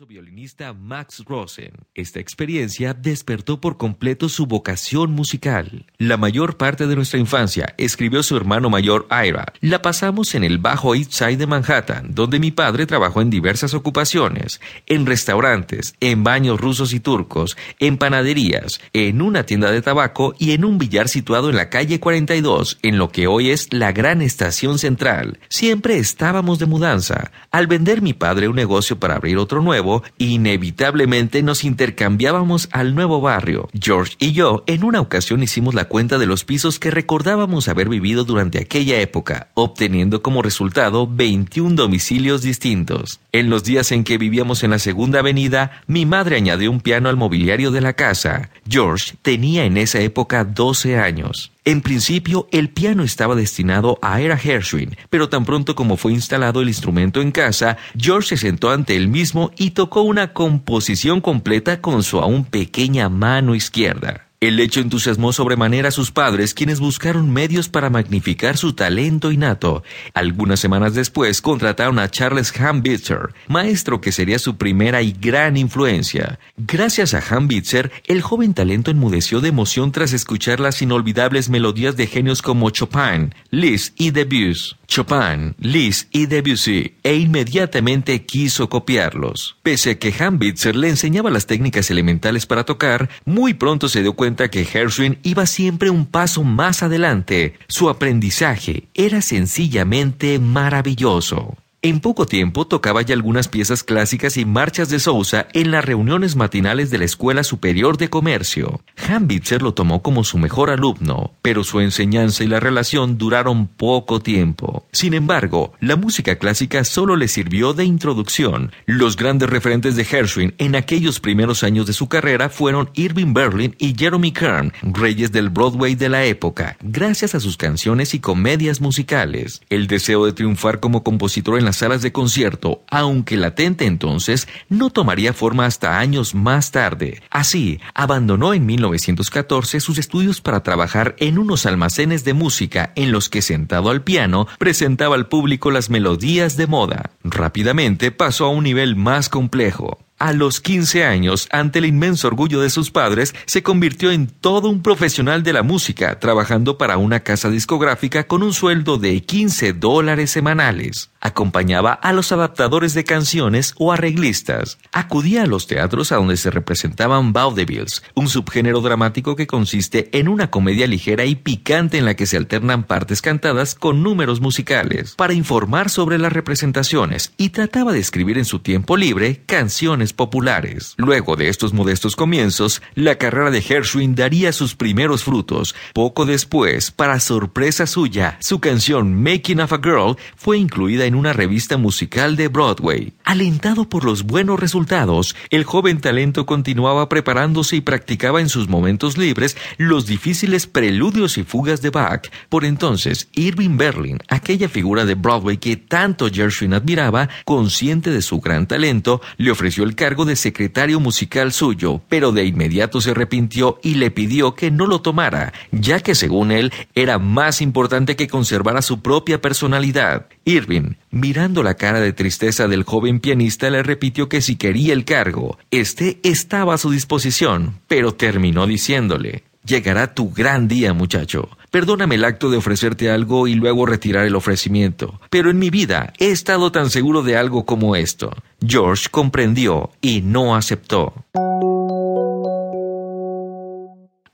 Violinista Max Rosen. Esta experiencia despertó por completo su vocación musical. La mayor parte de nuestra infancia, escribió su hermano mayor Ira, la pasamos en el Bajo East Side de Manhattan, donde mi padre trabajó en diversas ocupaciones, en restaurantes, en baños rusos y turcos, en panaderías, en una tienda de tabaco y en un billar situado en la calle 42, en lo que hoy es la gran estación central. Siempre estábamos de mudanza. Al vender mi padre un negocio para abrir otro nuevo, inevitablemente nos intercambiábamos al nuevo barrio. George y yo en una ocasión hicimos la cuenta de los pisos que recordábamos haber vivido durante aquella época, obteniendo como resultado 21 domicilios distintos. En los días en que vivíamos en la segunda avenida, mi madre añadió un piano al mobiliario de la casa. George tenía en esa época 12 años. En principio, el piano estaba destinado a Era Gershwin, pero tan pronto como fue instalado el instrumento en casa, George se sentó ante él mismo y tocó una composición completa con su aún pequeña mano izquierda. El hecho entusiasmó sobremanera a sus padres, quienes buscaron medios para magnificar su talento innato. Algunas semanas después contrataron a Charles Hambitzer, maestro que sería su primera y gran influencia. Gracias a Hambitzer, el joven talento enmudeció de emoción tras escuchar las inolvidables melodías de genios como Chopin, Liszt y Debussy. Chopin, Liszt y Debussy, e inmediatamente quiso copiarlos. Pese a que Hambitzer le enseñaba las técnicas elementales para tocar, muy pronto se dio cuenta que Gershwin iba siempre un paso más adelante. Su aprendizaje era sencillamente maravilloso. En poco tiempo tocaba ya algunas piezas clásicas y marchas de Sousa en las reuniones matinales de la Escuela Superior de Comercio. Hambitzer lo tomó como su mejor alumno, pero su enseñanza y la relación duraron poco tiempo. Sin embargo, la música clásica solo le sirvió de introducción. Los grandes referentes de Gershwin en aquellos primeros años de su carrera fueron Irving Berlin y Jeremy Kern, reyes del Broadway de la época, gracias a sus canciones y comedias musicales. El deseo de triunfar como compositor en la salas de concierto, aunque latente entonces, no tomaría forma hasta años más tarde. Así, abandonó en 1914 sus estudios para trabajar en unos almacenes de música en los que sentado al piano presentaba al público las melodías de moda. Rápidamente pasó a un nivel más complejo. A los 15 años, ante el inmenso orgullo de sus padres, se convirtió en todo un profesional de la música, trabajando para una casa discográfica con un sueldo de 15 dólares semanales. Acompañaba a los adaptadores de canciones o arreglistas. Acudía a los teatros donde se representaban vaudevilles, un subgénero dramático que consiste en una comedia ligera y picante en la que se alternan partes cantadas con números musicales, para informar sobre las representaciones y trataba de escribir en su tiempo libre canciones populares. Luego de estos modestos comienzos, la carrera de Gershwin daría sus primeros frutos. Poco después, para sorpresa suya, su canción Making of a Girl fue incluida en una revista musical de Broadway. Alentado por los buenos resultados, el joven talento continuaba preparándose y practicaba en sus momentos libres los difíciles preludios y fugas de Bach. Por entonces, Irving Berlin, aquella figura de Broadway que tanto Gershwin admiraba, consciente de su gran talento, le ofreció el cargo de secretario musical suyo, pero de inmediato se arrepintió y le pidió que no lo tomara, ya que según él era más importante que conservara su propia personalidad. Irving, mirando la cara de tristeza del joven pianista, le repitió que si quería el cargo, este estaba a su disposición, pero terminó diciéndole Llegará tu gran día, muchacho. Perdóname el acto de ofrecerte algo y luego retirar el ofrecimiento, pero en mi vida he estado tan seguro de algo como esto. George comprendió y no aceptó.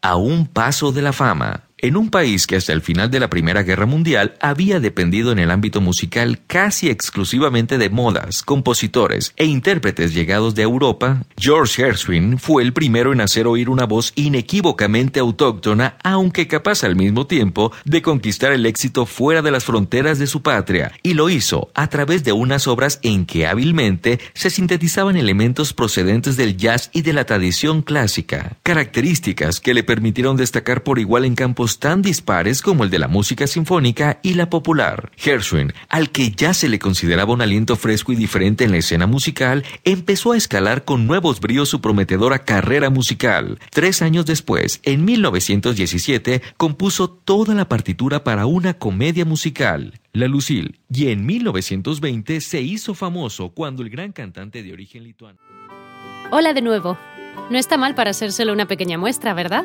A un paso de la fama. En un país que hasta el final de la Primera Guerra Mundial había dependido en el ámbito musical casi exclusivamente de modas, compositores e intérpretes llegados de Europa, George Gershwin fue el primero en hacer oír una voz inequívocamente autóctona, aunque capaz al mismo tiempo de conquistar el éxito fuera de las fronteras de su patria, y lo hizo a través de unas obras en que hábilmente se sintetizaban elementos procedentes del jazz y de la tradición clásica, características que le permitieron destacar por igual en campos tan dispares como el de la música sinfónica y la popular. Gershwin, al que ya se le consideraba un aliento fresco y diferente en la escena musical, empezó a escalar con nuevos bríos su prometedora carrera musical. Tres años después, en 1917, compuso toda la partitura para una comedia musical, La Lucille, y en 1920 se hizo famoso cuando el gran cantante de origen lituano. Hola de nuevo. No está mal para solo una pequeña muestra, ¿verdad?